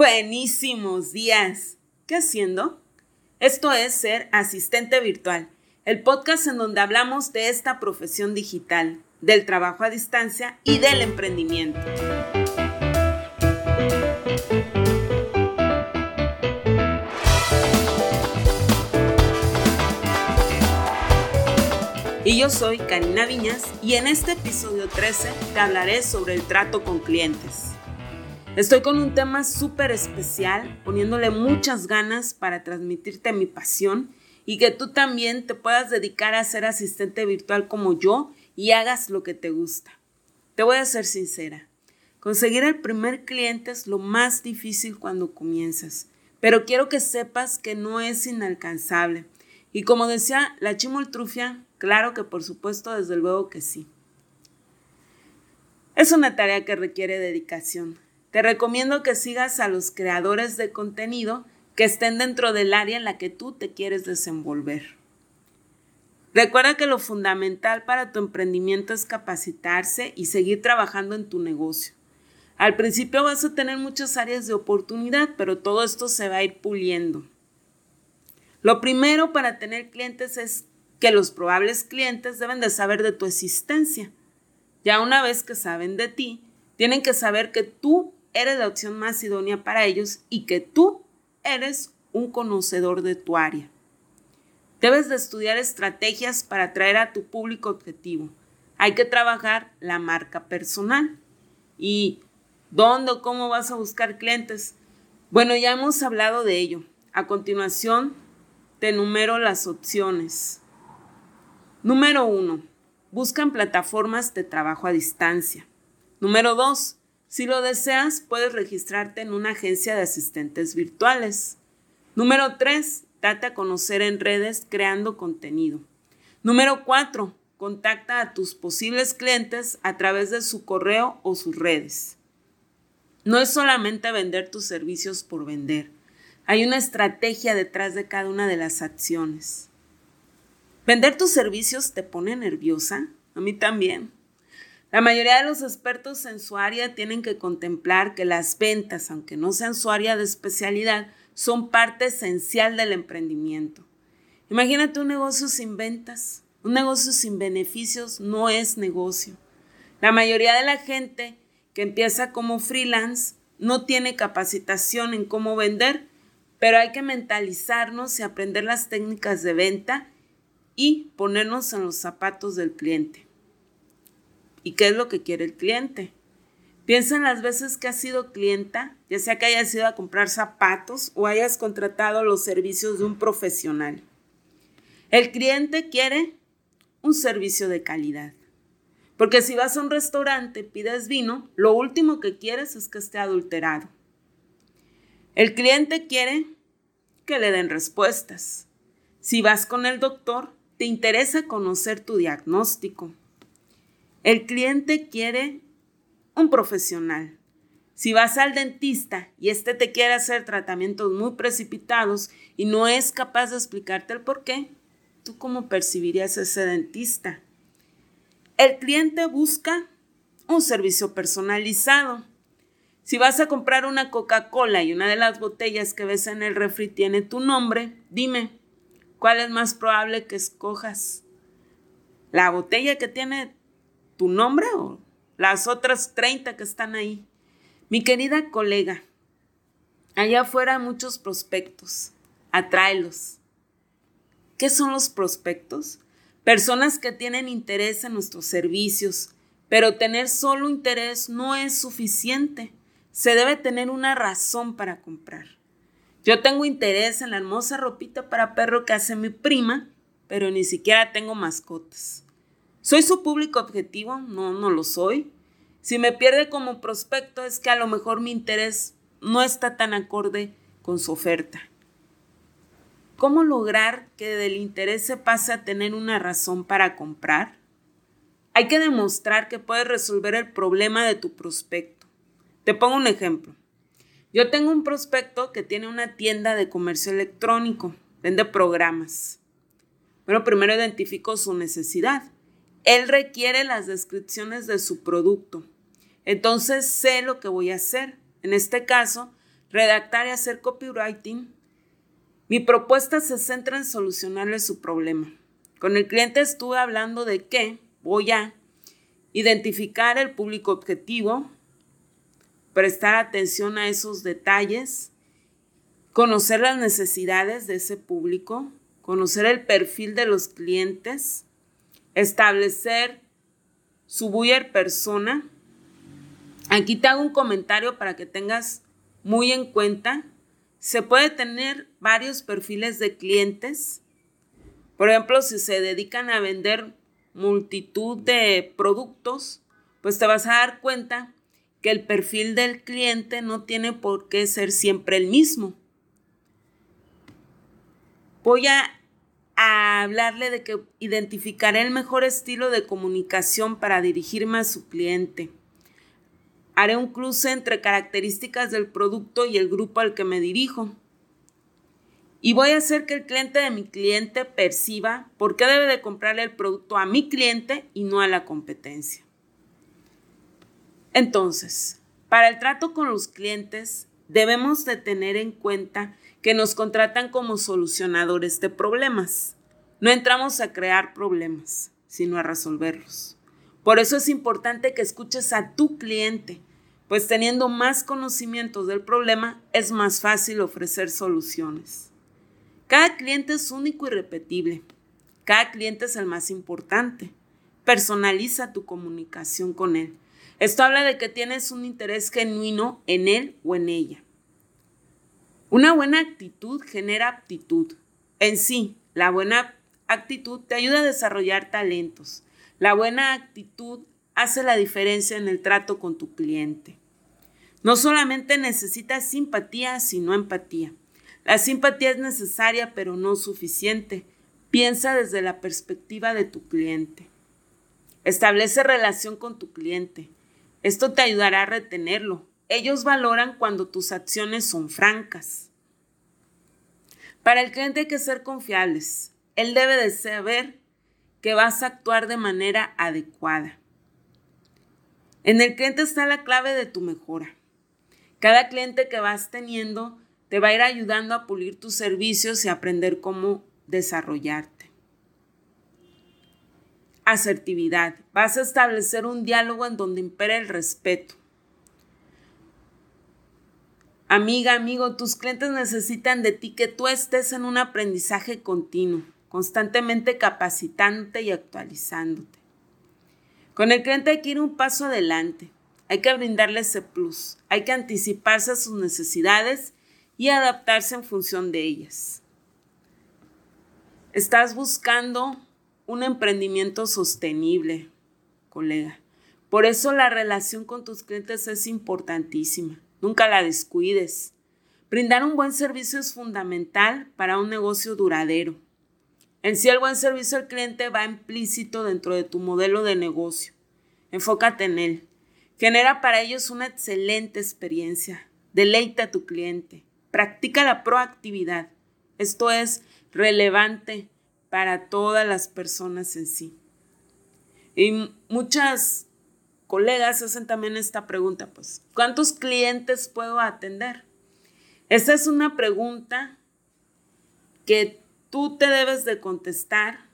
Buenísimos días. ¿Qué haciendo? Esto es Ser Asistente Virtual, el podcast en donde hablamos de esta profesión digital, del trabajo a distancia y del emprendimiento. Y yo soy Karina Viñas y en este episodio 13 te hablaré sobre el trato con clientes. Estoy con un tema súper especial, poniéndole muchas ganas para transmitirte mi pasión y que tú también te puedas dedicar a ser asistente virtual como yo y hagas lo que te gusta. Te voy a ser sincera, conseguir el primer cliente es lo más difícil cuando comienzas, pero quiero que sepas que no es inalcanzable. Y como decía la chimoltrufia, Claro que por supuesto, desde luego que sí. Es una tarea que requiere dedicación. Te recomiendo que sigas a los creadores de contenido que estén dentro del área en la que tú te quieres desenvolver. Recuerda que lo fundamental para tu emprendimiento es capacitarse y seguir trabajando en tu negocio. Al principio vas a tener muchas áreas de oportunidad, pero todo esto se va a ir puliendo. Lo primero para tener clientes es que los probables clientes deben de saber de tu existencia. Ya una vez que saben de ti, tienen que saber que tú eres la opción más idónea para ellos y que tú eres un conocedor de tu área. Debes de estudiar estrategias para atraer a tu público objetivo. Hay que trabajar la marca personal. ¿Y dónde o cómo vas a buscar clientes? Bueno, ya hemos hablado de ello. A continuación, te enumero las opciones. Número 1. Busca en plataformas de trabajo a distancia. Número 2. Si lo deseas, puedes registrarte en una agencia de asistentes virtuales. Número 3. Date a conocer en redes creando contenido. Número 4. Contacta a tus posibles clientes a través de su correo o sus redes. No es solamente vender tus servicios por vender. Hay una estrategia detrás de cada una de las acciones. ¿Vender tus servicios te pone nerviosa? A mí también. La mayoría de los expertos en su área tienen que contemplar que las ventas, aunque no sean su área de especialidad, son parte esencial del emprendimiento. Imagínate un negocio sin ventas. Un negocio sin beneficios no es negocio. La mayoría de la gente que empieza como freelance no tiene capacitación en cómo vender, pero hay que mentalizarnos y aprender las técnicas de venta y ponernos en los zapatos del cliente. ¿Y qué es lo que quiere el cliente? Piensa en las veces que has sido clienta, ya sea que hayas ido a comprar zapatos o hayas contratado los servicios de un profesional. El cliente quiere un servicio de calidad. Porque si vas a un restaurante, pides vino, lo último que quieres es que esté adulterado. El cliente quiere que le den respuestas. Si vas con el doctor, te interesa conocer tu diagnóstico. El cliente quiere un profesional. Si vas al dentista y este te quiere hacer tratamientos muy precipitados y no es capaz de explicarte el por qué, ¿tú cómo percibirías ese dentista? El cliente busca un servicio personalizado. Si vas a comprar una Coca-Cola y una de las botellas que ves en el refri tiene tu nombre, dime, ¿Cuál es más probable que escojas? ¿La botella que tiene tu nombre o las otras 30 que están ahí? Mi querida colega, allá afuera muchos prospectos. Atráelos. ¿Qué son los prospectos? Personas que tienen interés en nuestros servicios, pero tener solo interés no es suficiente. Se debe tener una razón para comprar. Yo tengo interés en la hermosa ropita para perro que hace mi prima, pero ni siquiera tengo mascotas. ¿Soy su público objetivo? No, no lo soy. Si me pierde como prospecto es que a lo mejor mi interés no está tan acorde con su oferta. ¿Cómo lograr que del interés se pase a tener una razón para comprar? Hay que demostrar que puedes resolver el problema de tu prospecto. Te pongo un ejemplo. Yo tengo un prospecto que tiene una tienda de comercio electrónico, vende programas. Bueno, primero identifico su necesidad. Él requiere las descripciones de su producto. Entonces sé lo que voy a hacer. En este caso, redactar y hacer copywriting, mi propuesta se centra en solucionarle su problema. Con el cliente estuve hablando de que voy a identificar el público objetivo, prestar atención a esos detalles, conocer las necesidades de ese público, conocer el perfil de los clientes, establecer su buyer persona. Aquí te hago un comentario para que tengas muy en cuenta. Se puede tener varios perfiles de clientes. Por ejemplo, si se dedican a vender multitud de productos, pues te vas a dar cuenta que el perfil del cliente no tiene por qué ser siempre el mismo. Voy a, hablarle de que identificaré el mejor estilo de comunicación para dirigirme a su cliente. Haré un cruce entre características del producto y el grupo al que me dirijo. Y voy a hacer que el cliente de mi cliente perciba por qué debe de comprarle el producto a mi cliente y no a la competencia. Entonces, para el trato con los clientes, debemos de tener en cuenta que nos contratan como solucionadores de problemas. No entramos a crear problemas, sino a resolverlos. Por eso es importante que escuches a tu cliente, pues teniendo más conocimientos del problema es más fácil ofrecer soluciones. Cada cliente es único y repetible. Cada cliente es el más importante. Personaliza tu comunicación con él. Esto habla de que tienes un interés genuino en él o en ella. Una buena actitud genera aptitud. En sí, la buena actitud te ayuda a desarrollar talentos. La buena actitud hace la diferencia en el trato con tu cliente. No solamente necesitas simpatía, sino empatía. La simpatía es necesaria, pero no suficiente. Piensa desde la perspectiva de tu cliente. Establece relación con tu cliente. Esto te ayudará a retenerlo, ellos valoran cuando tus acciones son francas. Para el cliente hay que ser confiables. Él debe de saber que vas a actuar de manera adecuada. En el cliente está la clave de tu mejora. Cada cliente que vas teniendo te va a ir ayudando a pulir tus servicios y aprender cómo desarrollarte. Asertividad. Vas a establecer un diálogo en donde impera el respeto. Amiga, amigo, tus clientes necesitan de ti que tú estés en un aprendizaje continuo, constantemente capacitándote y actualizándote. Con el cliente hay que ir un paso adelante, hay que brindarle ese plus, hay que anticiparse a sus necesidades y adaptarse en función de ellas. Estás buscando un emprendimiento sostenible, colega. Por eso la relación con tus clientes es importantísima. Nunca la descuides. Brindar un buen servicio es fundamental para un negocio duradero. En sí el buen servicio al cliente va implícito dentro de tu modelo de negocio. Enfócate en él. Genera para ellos una excelente experiencia. Deleita a tu cliente. Practica la proactividad. Esto es relevante para todas las personas en sí. Y muchas colegas hacen también esta pregunta, pues, ¿cuántos clientes puedo atender? Esta es una pregunta que tú te debes de contestar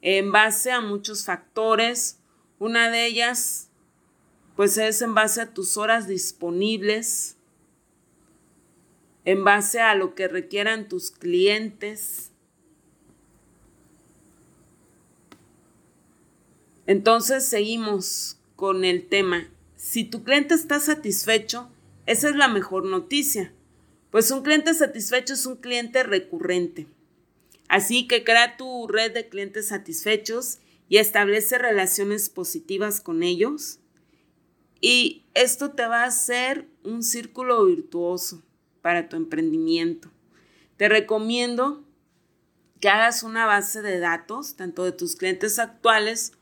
en base a muchos factores. Una de ellas, pues, es en base a tus horas disponibles, en base a lo que requieran tus clientes. Entonces seguimos con el tema. Si tu cliente está satisfecho, esa es la mejor noticia, pues un cliente satisfecho es un cliente recurrente. Así que crea tu red de clientes satisfechos y establece relaciones positivas con ellos. Y esto te va a hacer un círculo virtuoso para tu emprendimiento. Te recomiendo que hagas una base de datos, tanto de tus clientes actuales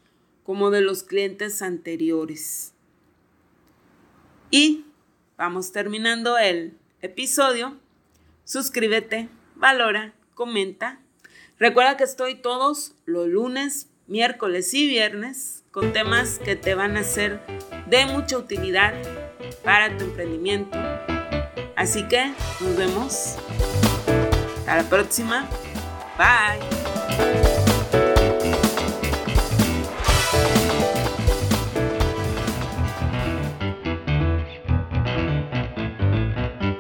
como de los clientes anteriores. Y vamos terminando el episodio. Suscríbete, valora, comenta. Recuerda que estoy todos los lunes, miércoles y viernes con temas que te van a ser de mucha utilidad para tu emprendimiento. Así que nos vemos. Hasta la próxima. Bye.